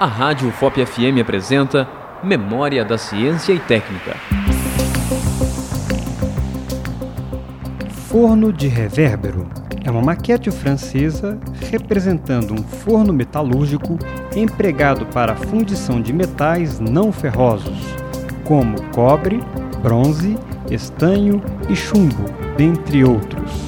A Rádio FOP FM apresenta Memória da Ciência e Técnica. Forno de revérbero é uma maquete francesa representando um forno metalúrgico empregado para a fundição de metais não ferrosos, como cobre, bronze, estanho e chumbo, dentre outros.